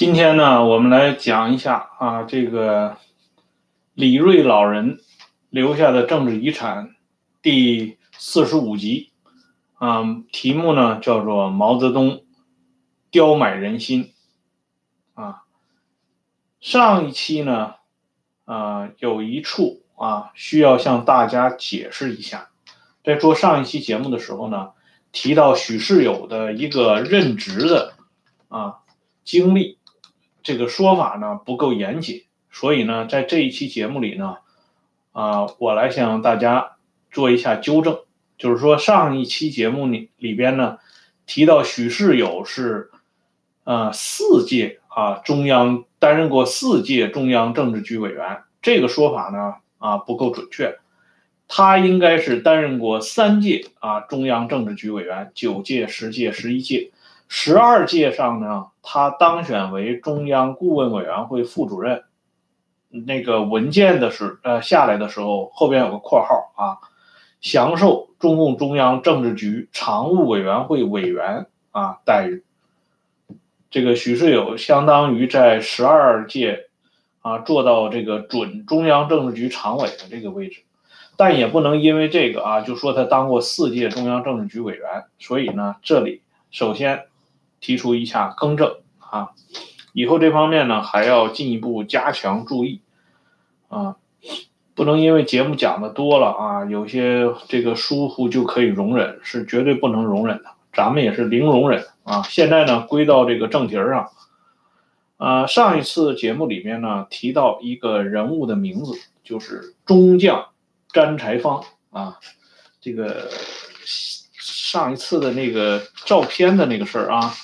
今天呢，我们来讲一下啊，这个李瑞老人留下的政治遗产第四十五集啊，题目呢叫做《毛泽东刁买人心》啊。上一期呢，啊，有一处啊需要向大家解释一下，在做上一期节目的时候呢，提到许世友的一个任职的啊经历。这个说法呢不够严谨，所以呢，在这一期节目里呢，啊，我来向大家做一下纠正，就是说上一期节目里里边呢提到许世友是，呃，四届啊中央担任过四届中央政治局委员，这个说法呢啊不够准确，他应该是担任过三届啊中央政治局委员，九届、十届、十一届。十二届上呢，他当选为中央顾问委员会副主任。那个文件的时呃下来的时候，后边有个括号啊，享受中共中央政治局常务委员会委员啊待遇。这个许世友相当于在十二届啊做到这个准中央政治局常委的这个位置，但也不能因为这个啊就说他当过四届中央政治局委员。所以呢，这里首先。提出一下更正啊，以后这方面呢还要进一步加强注意啊，不能因为节目讲的多了啊，有些这个疏忽就可以容忍，是绝对不能容忍的。咱们也是零容忍啊。现在呢归到这个正题上，啊，上一次节目里面呢提到一个人物的名字，就是中将詹才芳啊，这个上一次的那个照片的那个事儿啊。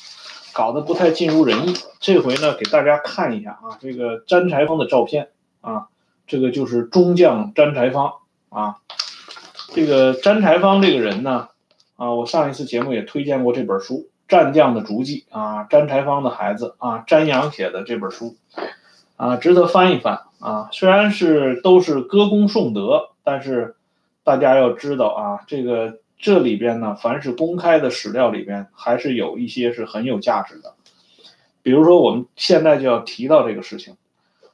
搞得不太尽如人意。这回呢，给大家看一下啊，这个詹才芳的照片啊，这个就是中将詹才芳啊。这个詹才芳这个人呢，啊，我上一次节目也推荐过这本书《战将的足迹》啊，詹才芳的孩子啊，詹阳写的这本书啊，值得翻一翻啊。虽然是都是歌功颂德，但是大家要知道啊，这个。这里边呢，凡是公开的史料里边，还是有一些是很有价值的。比如说，我们现在就要提到这个事情。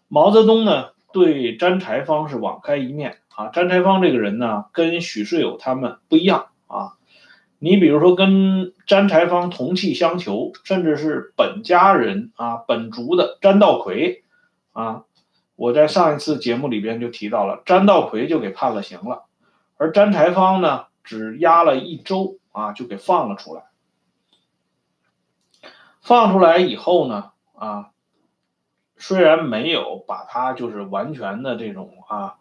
毛泽东呢，对詹才芳是网开一面啊。詹才芳这个人呢，跟许世友他们不一样啊。你比如说，跟詹才芳同气相求，甚至是本家人啊，本族的詹道奎啊，我在上一次节目里边就提到了，詹道奎就给判了刑了，而詹才芳呢？只押了一周啊，就给放了出来。放出来以后呢，啊，虽然没有把他就是完全的这种啊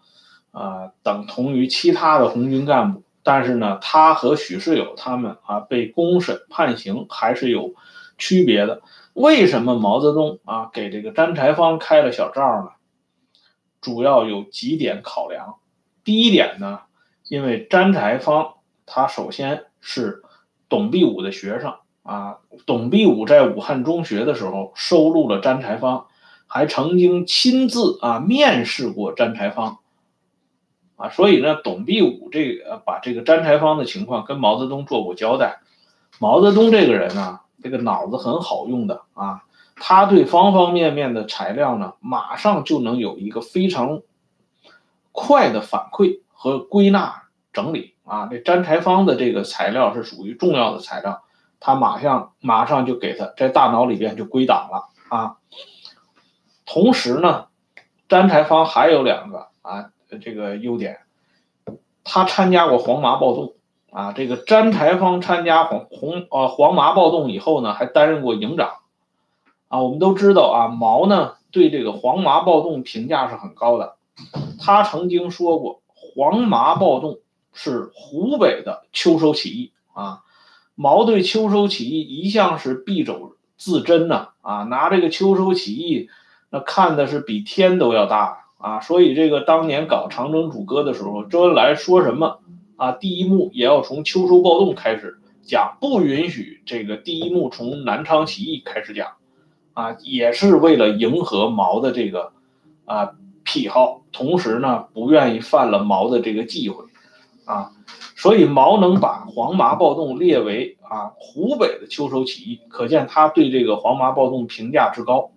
啊等同于其他的红军干部，但是呢，他和许世友他们啊被公审判刑还是有区别的。为什么毛泽东啊给这个詹才芳开了小灶呢？主要有几点考量。第一点呢。因为詹才芳，他首先是董必武的学生啊。董必武在武汉中学的时候收录了詹才芳，还曾经亲自啊面试过詹才芳啊。所以呢，董必武这个把这个詹才芳的情况跟毛泽东做过交代。毛泽东这个人呢，这个脑子很好用的啊，他对方方面面的材料呢，马上就能有一个非常快的反馈和归纳。整理啊，这詹才芳的这个材料是属于重要的材料，他马上马上就给他在大脑里边就归档了啊。同时呢，詹才芳还有两个啊这个优点，他参加过黄麻暴动啊。这个詹才芳参加黄红呃黄麻暴动以后呢，还担任过营长啊。我们都知道啊，毛呢对这个黄麻暴动评价是很高的，他曾经说过黄麻暴动。是湖北的秋收起义啊，毛对秋收起义一向是敝帚自珍呐啊，拿这个秋收起义那看的是比天都要大啊，所以这个当年搞长征主歌的时候，周恩来说什么啊，第一幕也要从秋收暴动开始讲，不允许这个第一幕从南昌起义开始讲啊，也是为了迎合毛的这个啊癖好，同时呢不愿意犯了毛的这个忌讳。啊，所以毛能把黄麻暴动列为啊湖北的秋收起义，可见他对这个黄麻暴动评价之高。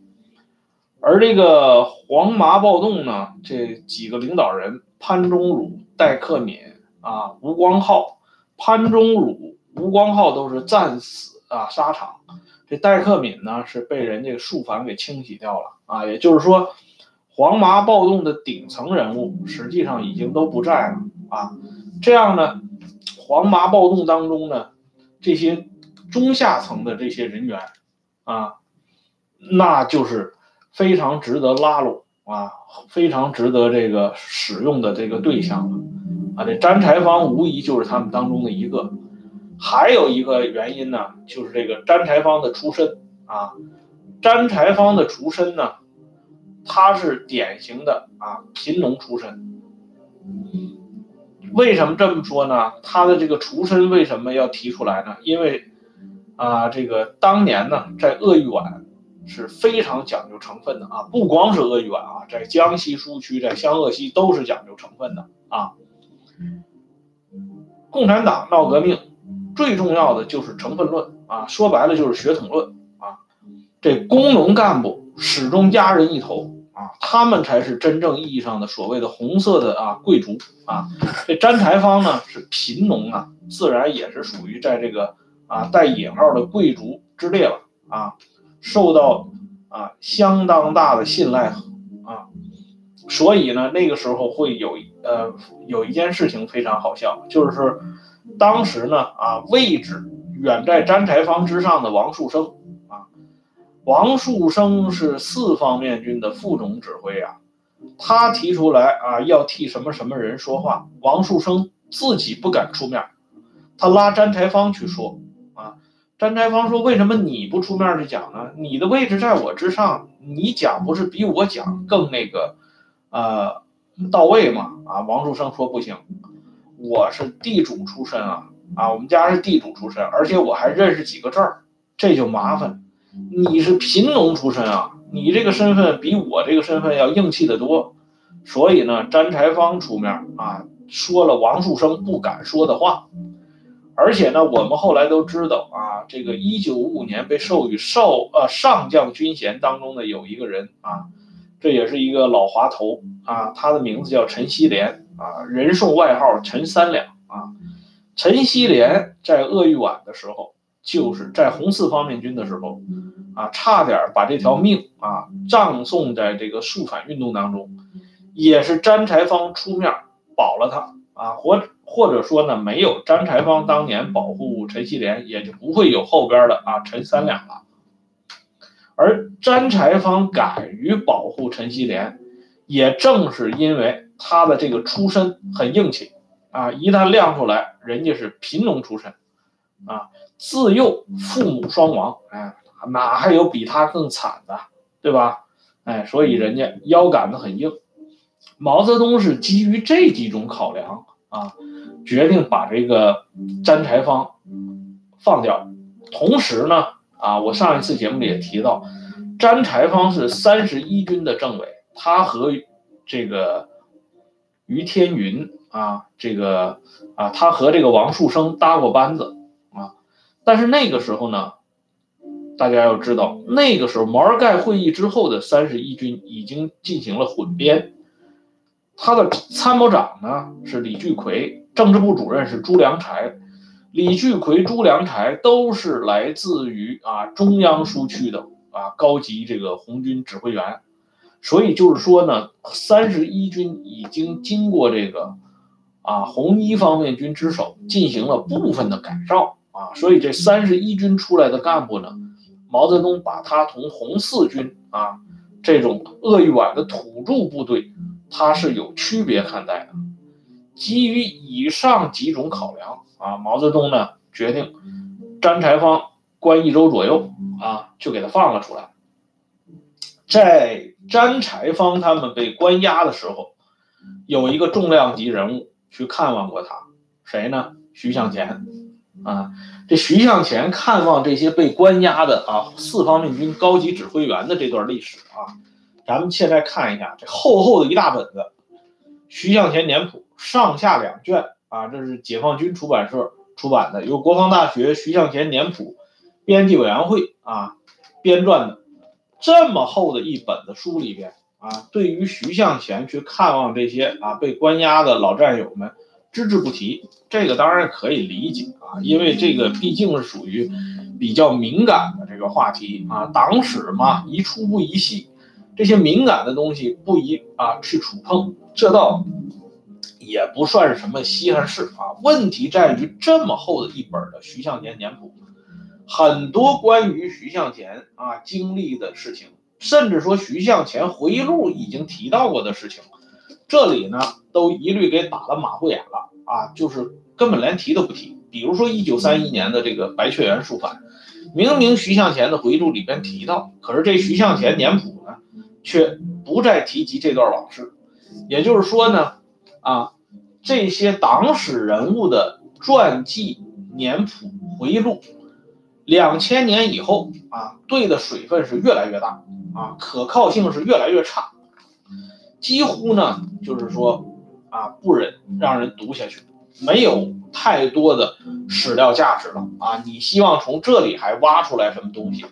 而这个黄麻暴动呢，这几个领导人潘忠儒、戴克敏啊、吴光浩，潘忠儒、吴光浩都是战死啊沙场，这戴克敏呢是被人家肃反给清洗掉了啊，也就是说，黄麻暴动的顶层人物实际上已经都不在了啊，这样呢，黄麻暴动当中呢，这些中下层的这些人员啊，那就是。非常值得拉拢啊，非常值得这个使用的这个对象了啊！这詹柴芳无疑就是他们当中的一个。还有一个原因呢，就是这个詹柴芳的出身啊。詹柴芳的出身呢，他是典型的啊贫农出身。为什么这么说呢？他的这个出身为什么要提出来呢？因为啊，这个当年呢，在鄂豫皖。是非常讲究成分的啊，不光是鄂豫皖啊，在江西苏区，在湘鄂西都是讲究成分的啊。共产党闹革命，最重要的就是成分论啊，说白了就是血统论啊。这工农干部始终压人一头啊，他们才是真正意义上的所谓的红色的啊贵族啊。这詹柴芳呢是贫农啊，自然也是属于在这个啊带引号的贵族之列了啊。受到啊相当大的信赖啊，所以呢，那个时候会有呃有一件事情非常好笑，就是当时呢啊位置远在詹柴芳之上的王树声，王树声是四方面军的副总指挥啊，他提出来啊要替什么什么人说话，王树声自己不敢出面，他拉詹柴芳去说。啊詹柴芳说：“为什么你不出面去讲呢？你的位置在我之上，你讲不是比我讲更那个，呃，到位吗？”啊，王树声说：“不行，我是地主出身啊，啊，我们家是地主出身，而且我还认识几个字儿，这就麻烦。你是贫农出身啊，你这个身份比我这个身份要硬气得多。所以呢，詹柴芳出面啊，说了王树声不敢说的话。”而且呢，我们后来都知道啊，这个一九五五年被授予少呃上将军衔当中的有一个人啊，这也是一个老滑头啊，他的名字叫陈锡联啊，人送外号陈三两啊。陈锡联在鄂豫皖的时候，就是在红四方面军的时候啊，差点把这条命啊葬送在这个肃反运动当中，也是詹才芳出面保了他啊，或。或者说呢，没有詹才芳当年保护陈锡联，也就不会有后边的啊陈三两了。而詹才芳敢于保护陈锡联，也正是因为他的这个出身很硬气啊，一旦亮出来，人家是贫农出身啊，自幼父母双亡，哎，哪还有比他更惨的，对吧？哎，所以人家腰杆子很硬。毛泽东是基于这几种考量啊。决定把这个詹柴芳放掉，同时呢，啊，我上一次节目里也提到，詹柴芳是三十一军的政委，他和这个于天云啊，这个啊，他和这个王树声搭过班子，但是那个时候呢，大家要知道，那个时候毛尔盖会议之后的三十一军已经进行了混编，他的参谋长呢是李聚奎。政治部主任是朱良才，李聚奎、朱良才都是来自于啊中央苏区的啊高级这个红军指挥员，所以就是说呢，三十一军已经经过这个啊红一方面军之手进行了部分的改造啊，所以这三十一军出来的干部呢，毛泽东把他同红四军啊这种鄂豫皖的土著部队，他是有区别看待的。基于以上几种考量啊，毛泽东呢决定詹柴芳关一周左右啊，就给他放了出来。在詹柴芳他们被关押的时候，有一个重量级人物去看望过他，谁呢？徐向前啊。这徐向前看望这些被关押的啊四方面军高级指挥员的这段历史啊，咱们现在看一下这厚厚的一大本子，徐向前年谱。上下两卷啊，这是解放军出版社出版的，由国防大学徐向前年谱编辑委员会啊编撰的。这么厚的一本的书里边啊，对于徐向前去看望这些啊被关押的老战友们只字不提，这个当然可以理解啊，因为这个毕竟是属于比较敏感的这个话题啊，党史嘛，宜出不宜细，这些敏感的东西不宜啊去触碰，这倒也不算是什么稀罕事啊。问题在于这么厚的一本的徐向前年谱。很多关于徐向前啊经历的事情，甚至说徐向前回忆录已经提到过的事情，这里呢都一律给打了马虎眼了啊，就是根本连提都不提。比如说一九三一年的这个白雀园书反，明明徐向前的回忆录里边提到，可是这徐向前年谱呢却不再提及这段往事。也就是说呢，啊这些党史人物的传记、年谱、回忆录。两千年以后啊，对的水分是越来越大啊，可靠性是越来越差，几乎呢就是说啊，不忍让人读下去，没有太多的史料价值了啊。你希望从这里还挖出来什么东西？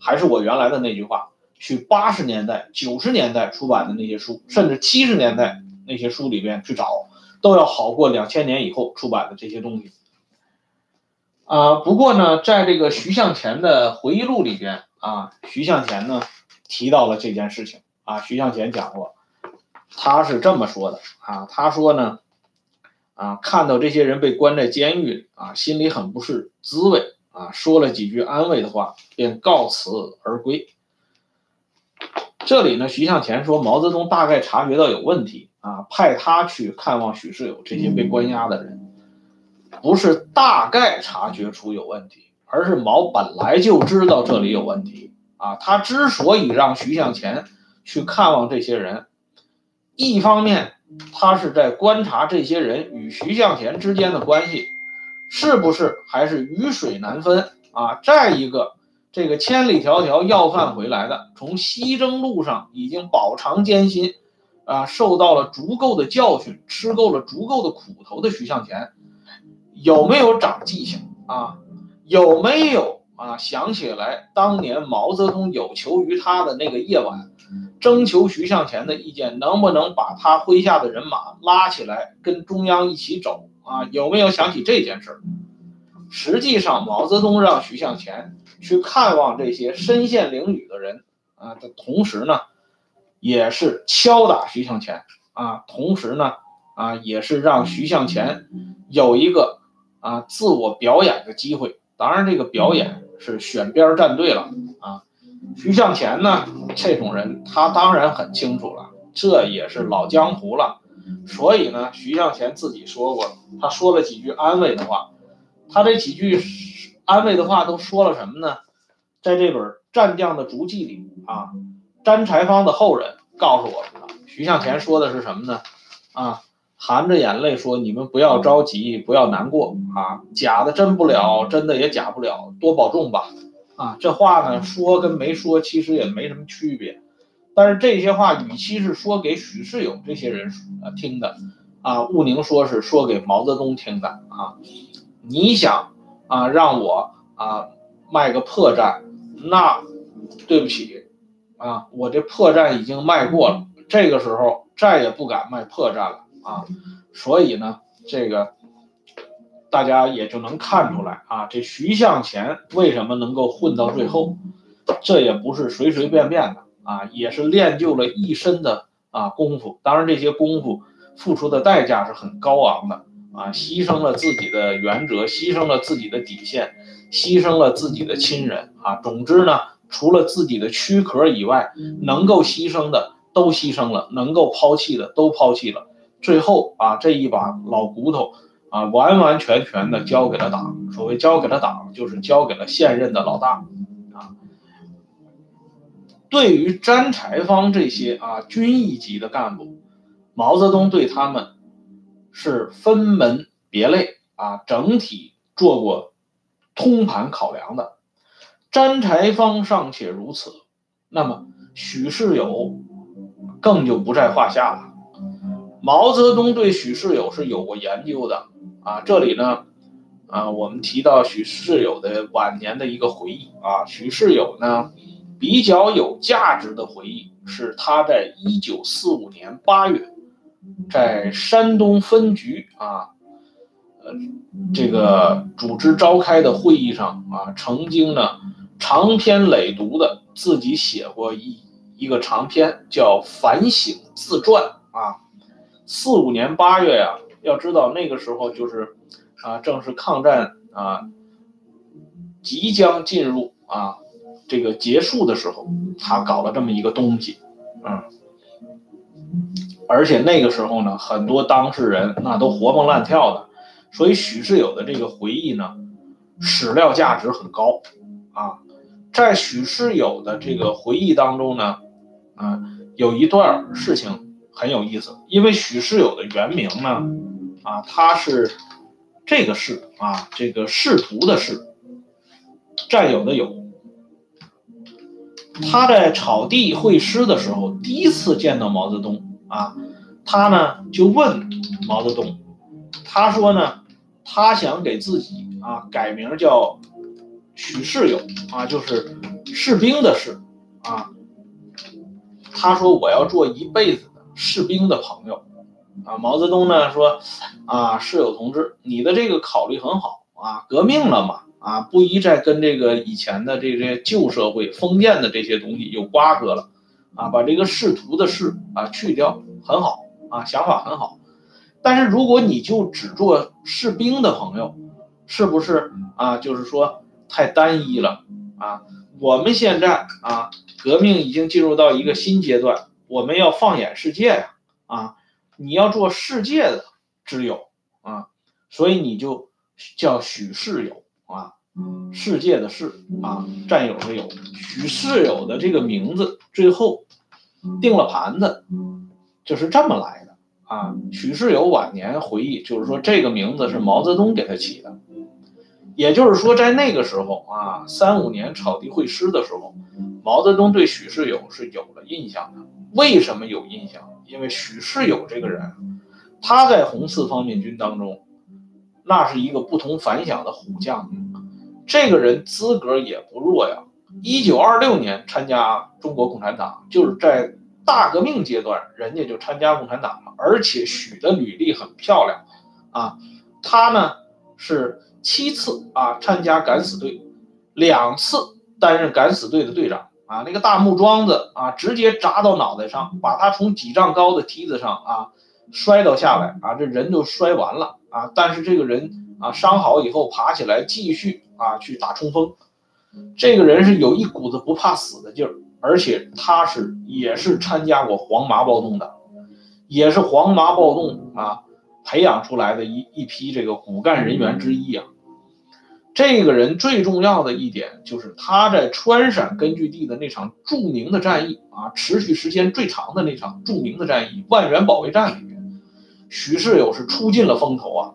还是我原来的那句话，去八十年代、九十年代出版的那些书，甚至七十年代那些书里边去找，都要好过两千年以后出版的这些东西。啊，不过呢，在这个徐向前的回忆录里边啊，徐向前呢提到了这件事情啊。徐向前讲过，他是这么说的啊，他说呢，啊，看到这些人被关在监狱啊，心里很不是滋味啊，说了几句安慰的话，便告辞而归。这里呢，徐向前说，毛泽东大概察觉到有问题啊，派他去看望许世友这些被关押的人。不是大概察觉出有问题，而是毛本来就知道这里有问题啊。他之所以让徐向前去看望这些人，一方面他是在观察这些人与徐向前之间的关系是不是还是鱼水难分啊。再一个，这个千里迢迢要饭回来的，从西征路上已经饱尝艰辛啊，受到了足够的教训，吃够了足够的苦头的徐向前。有没有长记性啊？有没有啊？想起来当年毛泽东有求于他的那个夜晚，征求徐向前的意见，能不能把他麾下的人马拉起来跟中央一起走啊？有没有想起这件事？实际上，毛泽东让徐向前去看望这些身陷囹圄的人啊的同时呢，也是敲打徐向前啊，同时呢啊，也是让徐向前有一个。啊，自我表演的机会，当然这个表演是选边站队了啊。徐向前呢，这种人他当然很清楚了，这也是老江湖了。所以呢，徐向前自己说过，他说了几句安慰的话。他这几句安慰的话都说了什么呢？在这本《战将的足迹》里啊，詹才芳的后人告诉我们了，徐向前说的是什么呢？啊。含着眼泪说：“你们不要着急，不要难过啊！假的真不了，真的也假不了，多保重吧！啊，这话呢说跟没说其实也没什么区别。但是这些话与其是说给许世友这些人啊听的，啊，毋宁说是说给毛泽东听的啊。你想啊让我啊卖个破绽，那对不起啊，我这破绽已经卖过了，这个时候再也不敢卖破绽了。”啊，所以呢，这个大家也就能看出来啊，这徐向前为什么能够混到最后，这也不是随随便便的啊，也是练就了一身的啊功夫。当然，这些功夫付出的代价是很高昂的啊，牺牲了自己的原则，牺牲了自己的底线，牺牲了自己的亲人啊。总之呢，除了自己的躯壳以外，能够牺牲的都牺牲了，能够抛弃的都抛弃了。最后啊，这一把老骨头啊，完完全全的交给了党。所谓交给了党，就是交给了现任的老大啊。对于詹才芳这些啊军一级的干部，毛泽东对他们是分门别类啊，整体做过通盘考量的。詹才芳尚且如此，那么许世友更就不在话下了。毛泽东对许世友是有过研究的啊，这里呢，啊，我们提到许世友的晚年的一个回忆啊，许世友呢，比较有价值的回忆是他在一九四五年八月，在山东分局啊，呃，这个组织召开的会议上啊，曾经呢长篇累牍的自己写过一一个长篇叫反省自传啊。四五年八月呀，要知道那个时候就是啊，正是抗战啊即将进入啊。这个结束的时候，他搞了这么一个东西，嗯，而且那个时候呢，很多当事人那都活蹦乱跳的，所以许世友的这个回忆呢，史料价值很高啊。在许世友的这个回忆当中呢，啊，有一段事情很有意思，因为许世友的原名呢，啊，他是这个仕啊，这个仕途的仕，占有的有。他在草地会师的时候，第一次见到毛泽东啊，他呢就问毛泽东，他说呢，他想给自己啊改名叫许世友啊，就是士兵的士啊。他说我要做一辈子的士兵的朋友啊。毛泽东呢说啊，世友同志，你的这个考虑很好啊，革命了嘛。啊，不宜再跟这个以前的这些旧社会封建的这些东西有瓜葛了，啊，把这个仕途的仕啊去掉，很好啊，想法很好。但是如果你就只做士兵的朋友，是不是啊？就是说太单一了啊？我们现在啊，革命已经进入到一个新阶段，我们要放眼世界呀，啊，你要做世界的之友啊，所以你就叫许世友。啊，世界的世啊，战友的友，许世友的这个名字最后定了盘子，就是这么来的啊。许世友晚年回忆，就是说这个名字是毛泽东给他起的，也就是说在那个时候啊，三五年草地会师的时候，毛泽东对许世友是有了印象的。为什么有印象？因为许世友这个人，他在红四方面军当中。那是一个不同凡响的虎将，这个人资格也不弱呀。一九二六年参加中国共产党，就是在大革命阶段，人家就参加共产党了。而且许的履历很漂亮，啊，他呢是七次啊参加敢死队，两次担任敢死队的队长啊。那个大木桩子啊，直接砸到脑袋上，把他从几丈高的梯子上啊摔倒下来啊，这人就摔完了。啊！但是这个人啊，伤好以后爬起来继续啊去打冲锋。这个人是有一股子不怕死的劲儿，而且他是也是参加过黄麻暴动的，也是黄麻暴动啊培养出来的一一批这个骨干人员之一啊。这个人最重要的一点就是他在川陕根据地的那场著名的战役啊，持续时间最长的那场著名的战役——万源保卫战里面。许世友是出尽了风头啊，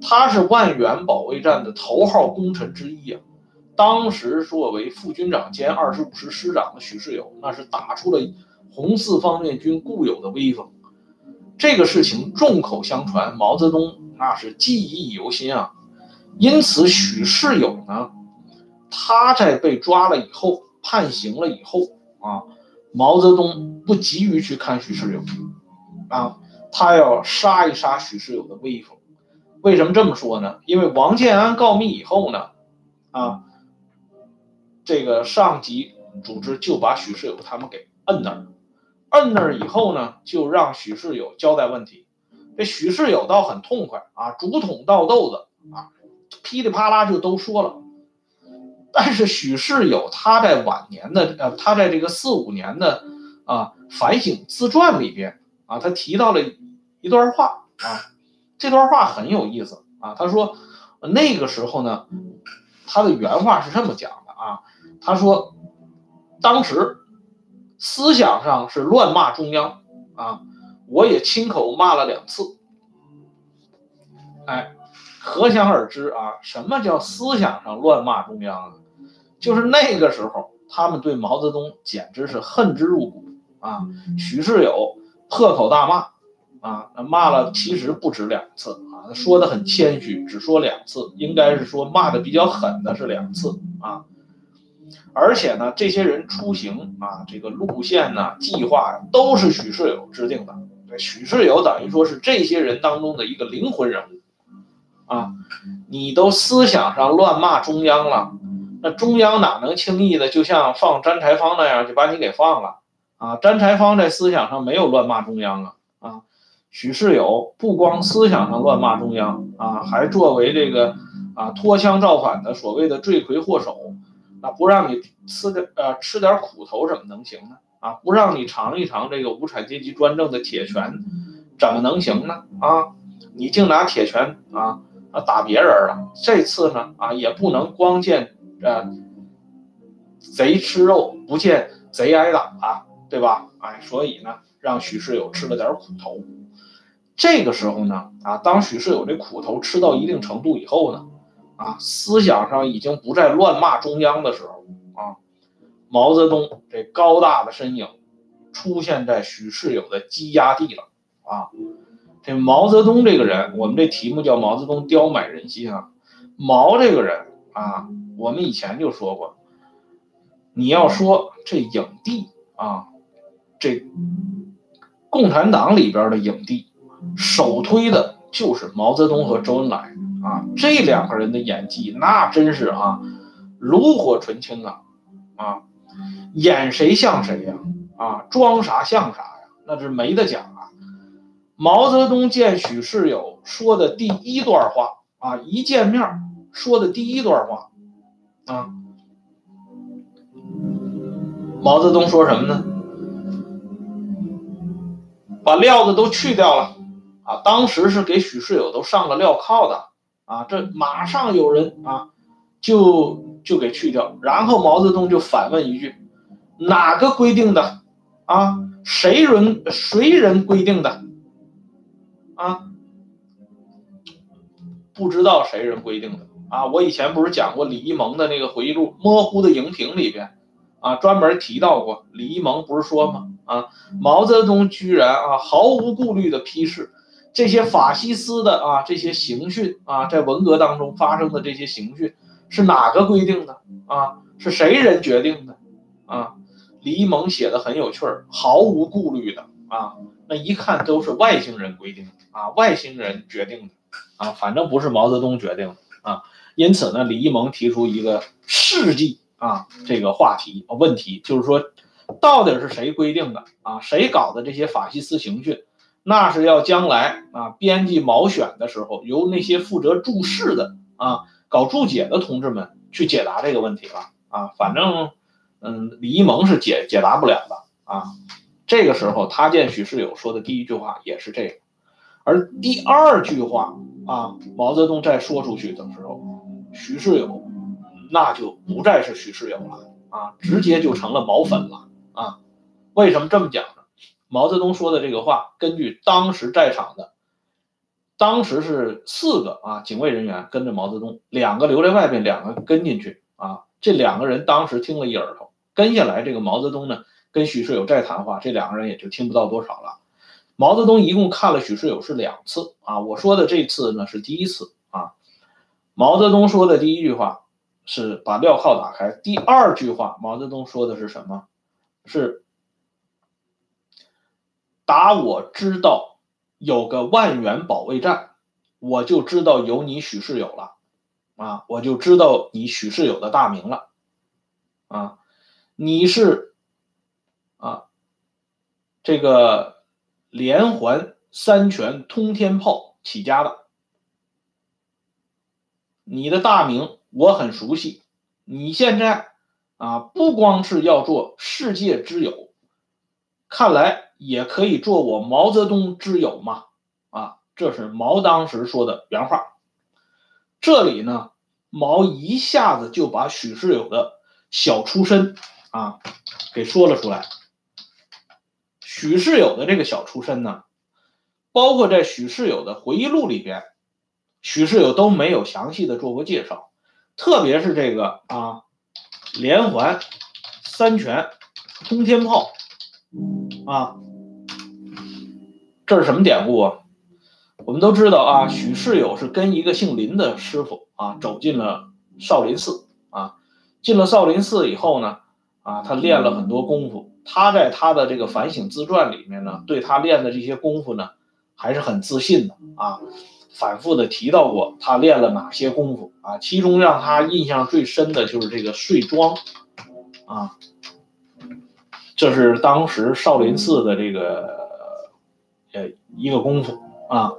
他是万源保卫战的头号功臣之一啊。当时作为副军长兼二十五师师长的许世友，那是打出了红四方面军固有的威风。这个事情众口相传，毛泽东那是记忆犹新啊。因此，许世友呢，他在被抓了以后，判刑了以后啊，毛泽东不急于去看许世友啊。他要杀一杀许世友的威风，为什么这么说呢？因为王建安告密以后呢，啊，这个上级组织就把许世友他们给摁那儿，摁那儿以后呢，就让许世友交代问题。这许世友倒很痛快啊，竹筒倒豆子啊，噼里啪啦就都说了。但是许世友他在晚年的呃，他在这个四五年的啊反省自传里边啊，他提到了。一段话啊，这段话很有意思啊。他说，那个时候呢，他的原话是这么讲的啊。他说，当时思想上是乱骂中央啊，我也亲口骂了两次。哎，可想而知啊，什么叫思想上乱骂中央啊？就是那个时候，他们对毛泽东简直是恨之入骨啊。许世友破口大骂。啊，那骂了其实不止两次啊，说的很谦虚，只说两次，应该是说骂的比较狠的是两次啊。而且呢，这些人出行啊，这个路线呢、计划都是许世友制定的。许世友等于说是这些人当中的一个灵魂人物啊。你都思想上乱骂中央了，那中央哪能轻易的就像放詹柴芳那样就把你给放了啊？詹柴芳在思想上没有乱骂中央啊啊！许世友不光思想上乱骂中央啊，还作为这个啊脱枪造反的所谓的罪魁祸首。啊，不让你吃点呃吃点苦头怎么能行呢？啊，不让你尝一尝这个无产阶级专政的铁拳，怎么能行呢？啊，你净拿铁拳啊啊打别人了，这次呢啊也不能光见呃贼吃肉，不见贼挨打啊，对吧？哎，所以呢，让许世友吃了点苦头。这个时候呢啊，当许世友这苦头吃到一定程度以后呢。啊，思想上已经不再乱骂中央的时候啊，毛泽东这高大的身影出现在许世友的羁押地了啊。这毛泽东这个人，我们这题目叫毛泽东刁买人心啊。毛这个人啊，我们以前就说过，你要说这影帝啊，这共产党里边的影帝，首推的就是毛泽东和周恩来。啊，这两个人的演技那真是啊，炉火纯青啊，啊，演谁像谁呀，啊，装啥像啥呀，那是没得讲。毛泽东见许世友说的第一段话啊，一见面说的第一段话啊，毛泽东说什么呢？把料子都去掉了啊，当时是给许世友都上了镣铐的。啊，这马上有人啊，就就给去掉。然后毛泽东就反问一句：“哪个规定的？啊，谁人谁人规定的？啊，不知道谁人规定的啊。我以前不是讲过李一萌的那个回忆录《模糊的荧屏》里边啊，专门提到过李一萌不是说吗？啊，毛泽东居然啊毫无顾虑的批示。”这些法西斯的啊，这些刑讯啊，在文革当中发生的这些刑讯，是哪个规定的啊？是谁人决定的啊？李一萌写的很有趣儿，毫无顾虑的啊，那一看都是外星人规定的啊，外星人决定的啊，反正不是毛泽东决定的啊。因此呢，李一萌提出一个世纪啊这个话题问题，就是说，到底是谁规定的啊？谁搞的这些法西斯刑讯？那是要将来啊，编辑毛选的时候，由那些负责注释的啊、搞注解的同志们去解答这个问题了啊。反正，嗯，李一萌是解解答不了的啊。这个时候，他见许世友说的第一句话也是这个，而第二句话啊，毛泽东再说出去的时候，许世友那就不再是许世友了啊，直接就成了毛粉了啊。为什么这么讲呢？毛泽东说的这个话，根据当时在场的，当时是四个啊警卫人员跟着毛泽东，两个留在外边，两个跟进去啊。这两个人当时听了一耳朵，跟下来这个毛泽东呢，跟许世友再谈话，这两个人也就听不到多少了。毛泽东一共看了许世友是两次啊，我说的这次呢是第一次啊。毛泽东说的第一句话是把镣铐打开，第二句话毛泽东说的是什么？是。打我知道有个万源保卫战，我就知道有你许世友了，啊，我就知道你许世友的大名了，啊，你是，这个连环三拳通天炮起家的，你的大名我很熟悉，你现在啊，不光是要做世界之友，看来。也可以做我毛泽东之友嘛？啊，这是毛当时说的原话。这里呢，毛一下子就把许世友的小出身啊给说了出来。许世友的这个小出身呢，包括在许世友的回忆录里边，许世友都没有详细的做过介绍。特别是这个啊，连环三拳通天炮啊。这是什么典故啊？我们都知道啊，许世友是跟一个姓林的师傅啊走进了少林寺啊，进了少林寺以后呢，啊，他练了很多功夫。他在他的这个反省自传里面呢，对他练的这些功夫呢，还是很自信的啊，反复的提到过他练了哪些功夫啊。其中让他印象最深的就是这个睡桩，啊，这是当时少林寺的这个呃一个功夫啊。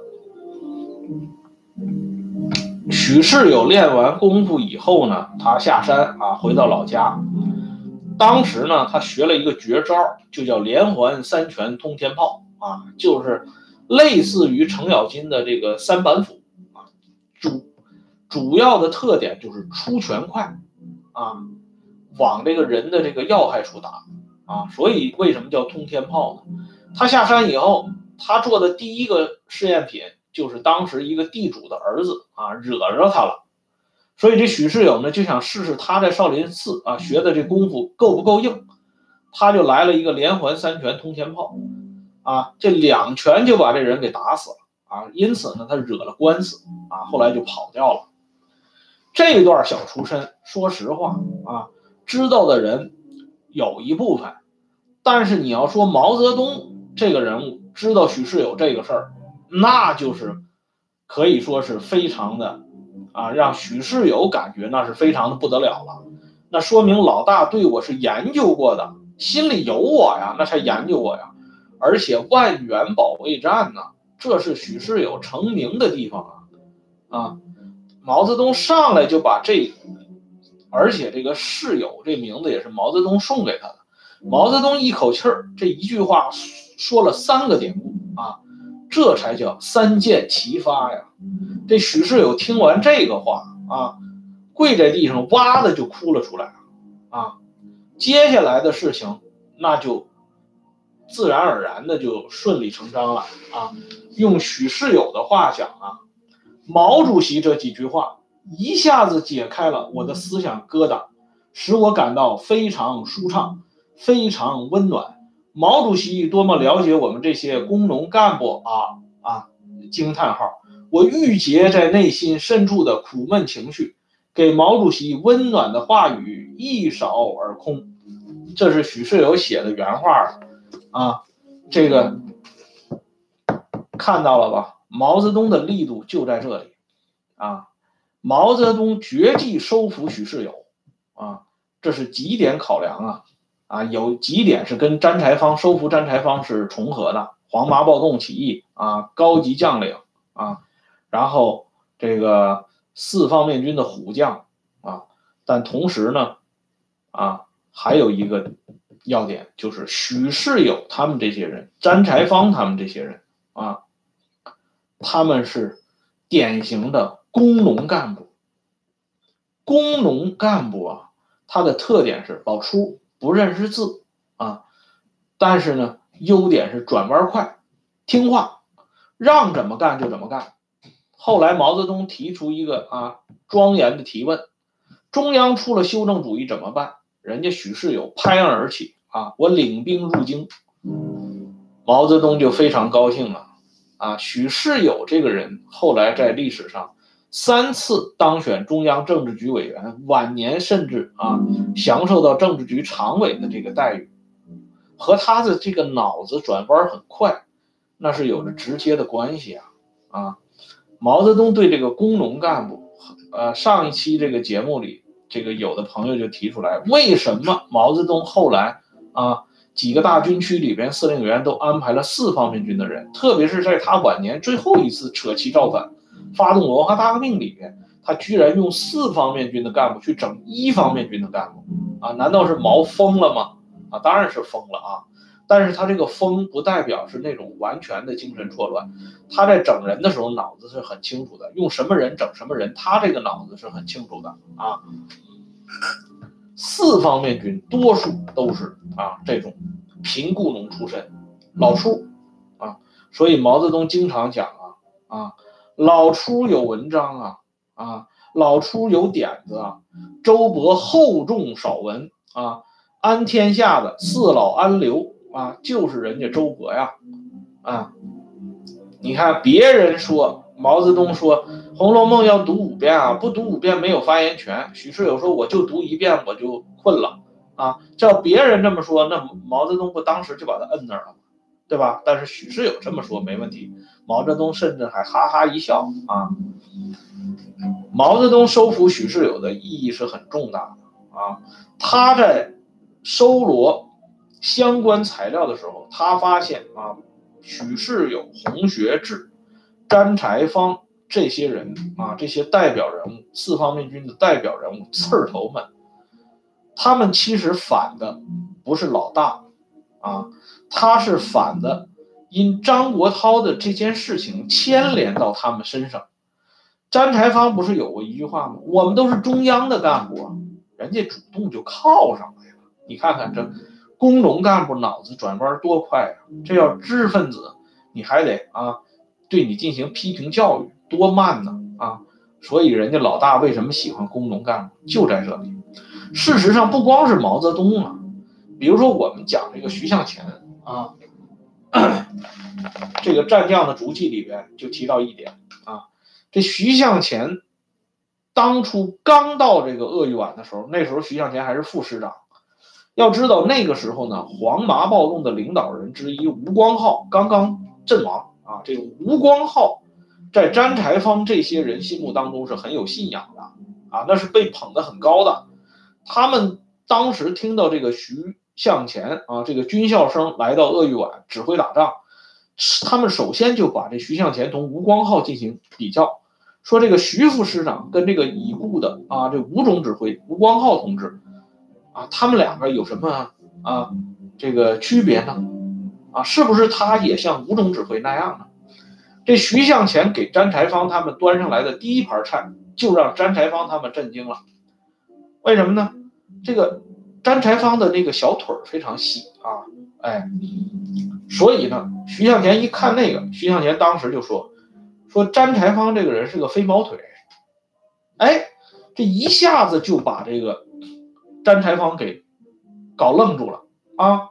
许世友练完功夫以后呢，他下山啊，回到老家。当时呢，他学了一个绝招，就叫连环三拳通天炮啊，就是类似于程咬金的这个三板斧啊。主主要的特点就是出拳快啊，往这个人的这个要害处打啊。所以为什么叫通天炮呢？他下山以后，他做的第一个试验品。就是当时一个地主的儿子啊，惹着他了，所以这许世友呢就想试试他在少林寺啊学的这功夫够不够硬，他就来了一个连环三拳通天炮，啊，这两拳就把这人给打死了啊，因此呢他惹了官司啊，后来就跑掉了。这段小出身，说实话啊，知道的人有一部分，但是你要说毛泽东这个人物知道许世友这个事儿。那就是可以说是非常的啊，让许世友感觉那是非常的不得了了。那说明老大对我是研究过的，心里有我呀，那才研究我呀。而且万源保卫战呢，这是许世友成名的地方啊啊！毛泽东上来就把这，而且这个世友这名字也是毛泽东送给他的。毛泽东一口气儿这一句话说了三个典故啊。这才叫三箭齐发呀！这许世友听完这个话啊，跪在地上哇的就哭了出来啊！接下来的事情那就自然而然的就顺理成章了啊！用许世友的话讲啊，毛主席这几句话一下子解开了我的思想疙瘩，使我感到非常舒畅，非常温暖。毛主席多么了解我们这些工农干部啊啊！惊叹号！我郁结在内心深处的苦闷情绪，给毛主席温暖的话语一扫而空。这是许世友写的原话啊！这个看到了吧？毛泽东的力度就在这里啊！毛泽东绝技收服许世友啊！这是几点考量啊？啊，有几点是跟詹才芳收服詹才芳是重合的，黄麻暴动起义啊，高级将领啊，然后这个四方面军的虎将啊，但同时呢，啊，还有一个要点就是许世友他们这些人，詹才芳他们这些人啊，他们是典型的工农干部，工农干部啊，他的特点是老粗。不认识字啊，但是呢，优点是转弯快、听话，让怎么干就怎么干。后来毛泽东提出一个啊庄严的提问：中央出了修正主义怎么办？人家许世友拍案而起啊，我领兵入京。毛泽东就非常高兴了啊，许世友这个人后来在历史上。三次当选中央政治局委员，晚年甚至啊享受到政治局常委的这个待遇，和他的这个脑子转弯很快，那是有着直接的关系啊啊！毛泽东对这个工农干部，呃，上一期这个节目里，这个有的朋友就提出来，为什么毛泽东后来啊几个大军区里边司令员都安排了四方面军的人，特别是在他晚年最后一次扯旗造反。发动文化大革命里面，他居然用四方面军的干部去整一方面军的干部，啊，难道是毛疯了吗？啊，当然是疯了啊！但是他这个疯不代表是那种完全的精神错乱，他在整人的时候脑子是很清楚的，用什么人整什么人，他这个脑子是很清楚的啊。四方面军多数都是啊这种贫雇农出身，老粗啊，所以毛泽东经常讲啊啊。老初有文章啊啊，老初有点子啊。周勃厚重少文啊，安天下的四老安刘啊，就是人家周勃呀啊。你看别人说毛泽东说《红楼梦》要读五遍啊，不读五遍没有发言权。许世友说我就读一遍我就困了啊，叫别人这么说，那毛泽东不当时就把他摁那儿了吗？对吧？但是许世友这么说没问题，毛泽东甚至还哈哈一笑啊。毛泽东收服许世友的意义是很重大的啊，他在收罗相关材料的时候，他发现啊，许世友、洪学智。詹柴芳这些人啊，这些代表人物，四方面军的代表人物，刺儿头们，他们其实反的不是老大，啊，他是反的，因张国焘的这件事情牵连到他们身上。詹柴芳不是有过一句话吗？我们都是中央的干部，人家主动就靠上来了。你看看这工农干部脑子转弯多快啊！这要知识分子，你还得啊。对你进行批评教育多慢呢啊！所以人家老大为什么喜欢工农干部就在这里。事实上不光是毛泽东啊，比如说我们讲这个徐向前啊，这个战将的足迹里边就提到一点啊，这徐向前当初刚到这个鄂豫皖的时候，那时候徐向前还是副师长。要知道那个时候呢，黄麻暴动的领导人之一吴光浩刚刚阵亡。啊，这个吴光浩，在詹柴芳这些人心目当中是很有信仰的啊，那是被捧得很高的。他们当时听到这个徐向前啊，这个军校生来到鄂豫皖指挥打仗，他们首先就把这徐向前同吴光浩进行比较，说这个徐副师长跟这个已故的啊这吴总指挥吴光浩同志啊，他们两个有什么啊这个区别呢？啊，是不是他也像吴总指挥那样呢？这徐向前给詹柴芳他们端上来的第一盘菜，就让詹柴芳他们震惊了。为什么呢？这个詹柴芳的那个小腿非常细啊，哎，所以呢，徐向前一看那个，徐向前当时就说：“说詹柴芳这个人是个飞毛腿。”哎，这一下子就把这个詹柴芳给搞愣住了啊。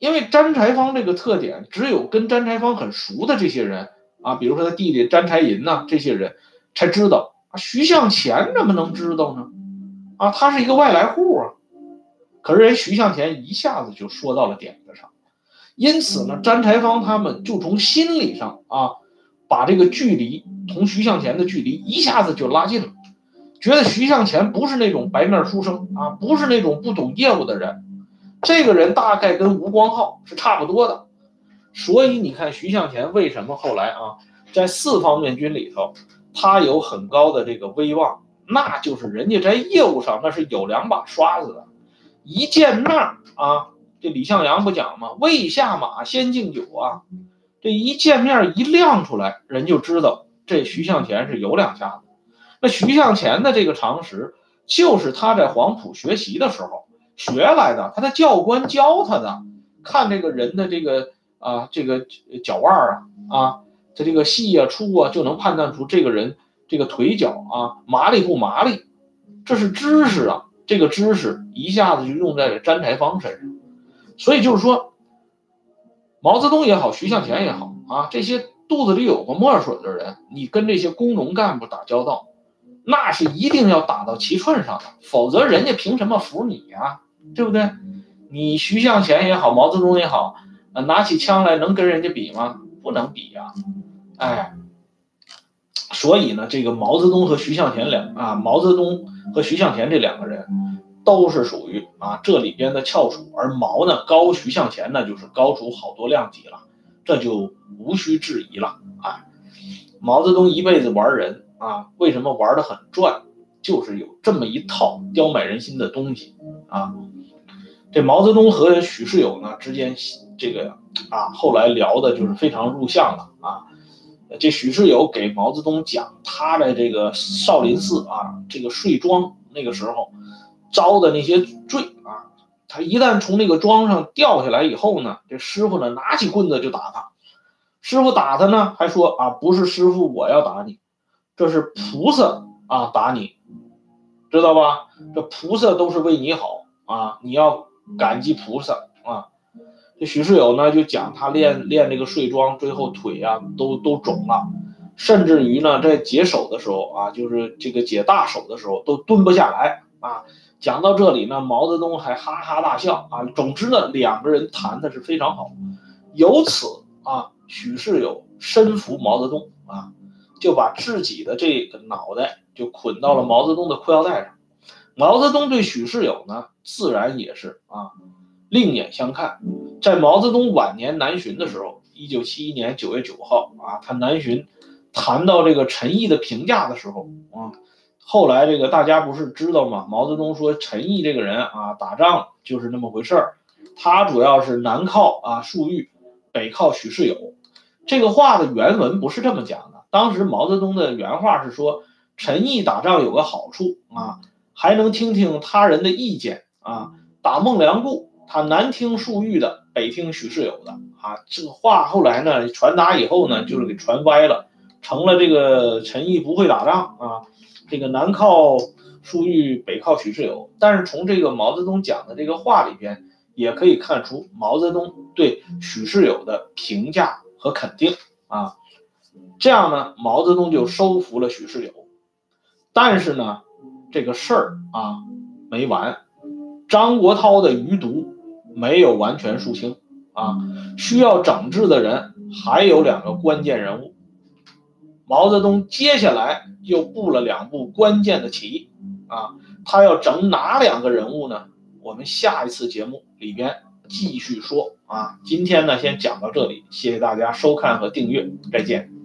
因为詹柴芳这个特点，只有跟詹柴芳很熟的这些人啊，比如说他弟弟詹柴银呐，这些人才知道。徐向前怎么能知道呢？啊，他是一个外来户。可是人徐向前一下子就说到了点子上，因此呢，詹才芳他们就从心理上啊，把这个距离同徐向前的距离一下子就拉近了，觉得徐向前不是那种白面书生啊，不是那种不懂业务的人。这个人大概跟吴光浩是差不多的，所以你看徐向前为什么后来啊，在四方面军里头，他有很高的这个威望，那就是人家在业务上那是有两把刷子的，一见面啊，这李向阳不讲吗？未下马先敬酒啊，这一见面一亮出来，人就知道这徐向前是有两下子。那徐向前的这个常识，就是他在黄埔学习的时候。学来的，他的教官教他的，看这个人的这个啊，这个脚腕儿啊，啊，他这个细啊粗啊，就能判断出这个人这个腿脚啊麻利不麻利，这是知识啊，这个知识一下子就用在了詹柴芳身上，所以就是说，毛泽东也好，徐向前也好啊，这些肚子里有个墨水的人，你跟这些工农干部打交道，那是一定要打到七寸上的，否则人家凭什么服你呀？对不对？你徐向前也好，毛泽东也好，拿起枪来能跟人家比吗？不能比呀！哎，所以呢，这个毛泽东和徐向前两啊，毛泽东和徐向前这两个人都是属于啊这里边的翘楚，而毛呢高徐向前呢就是高出好多量级了，这就无需质疑了啊。毛泽东一辈子玩人啊，为什么玩的很转？就是有这么一套刁买人心的东西啊。这毛泽东和许世友呢之间，这个啊，后来聊的就是非常入相了啊。这许世友给毛泽东讲他在这个少林寺啊，这个睡庄那个时候遭的那些罪啊，他一旦从那个庄上掉下来以后呢，这师傅呢拿起棍子就打他。师傅打他呢，还说啊，不是师傅我要打你，这是菩萨啊打你，知道吧？这菩萨都是为你好啊，你要。感激菩萨啊！这许世友呢就讲他练练这个睡桩，最后腿啊都都肿了，甚至于呢，在解手的时候啊，就是这个解大手的时候都蹲不下来啊。讲到这里呢，毛泽东还哈哈大笑啊。总之呢，两个人谈的是非常好，由此啊，许世友身服毛泽东啊，就把自己的这个脑袋就捆到了毛泽东的裤腰带上。毛泽东对许世友呢，自然也是啊，另眼相看。在毛泽东晚年南巡的时候，一九七一年九月九号啊，他南巡谈到这个陈毅的评价的时候啊。后来这个大家不是知道吗？毛泽东说陈毅这个人啊，打仗就是那么回事儿，他主要是南靠啊粟裕，北靠许世友。这个话的原文不是这么讲的。当时毛泽东的原话是说，陈毅打仗有个好处啊，还能听听他人的意见啊。打孟良崮，他南听粟裕的，北听许世友的啊。这个话后来呢传达以后呢，就是给传歪了，成了这个陈毅不会打仗啊。这个南靠粟裕，北靠许世友，但是从这个毛泽东讲的这个话里边，也可以看出毛泽东对许世友的评价和肯定啊。这样呢，毛泽东就收服了许世友。但是呢，这个事儿啊没完，张国焘的余毒没有完全肃清啊，需要整治的人还有两个关键人物。毛泽东接下来又布了两步关键的棋，啊，他要整哪两个人物呢？我们下一次节目里边继续说啊。今天呢，先讲到这里，谢谢大家收看和订阅，再见。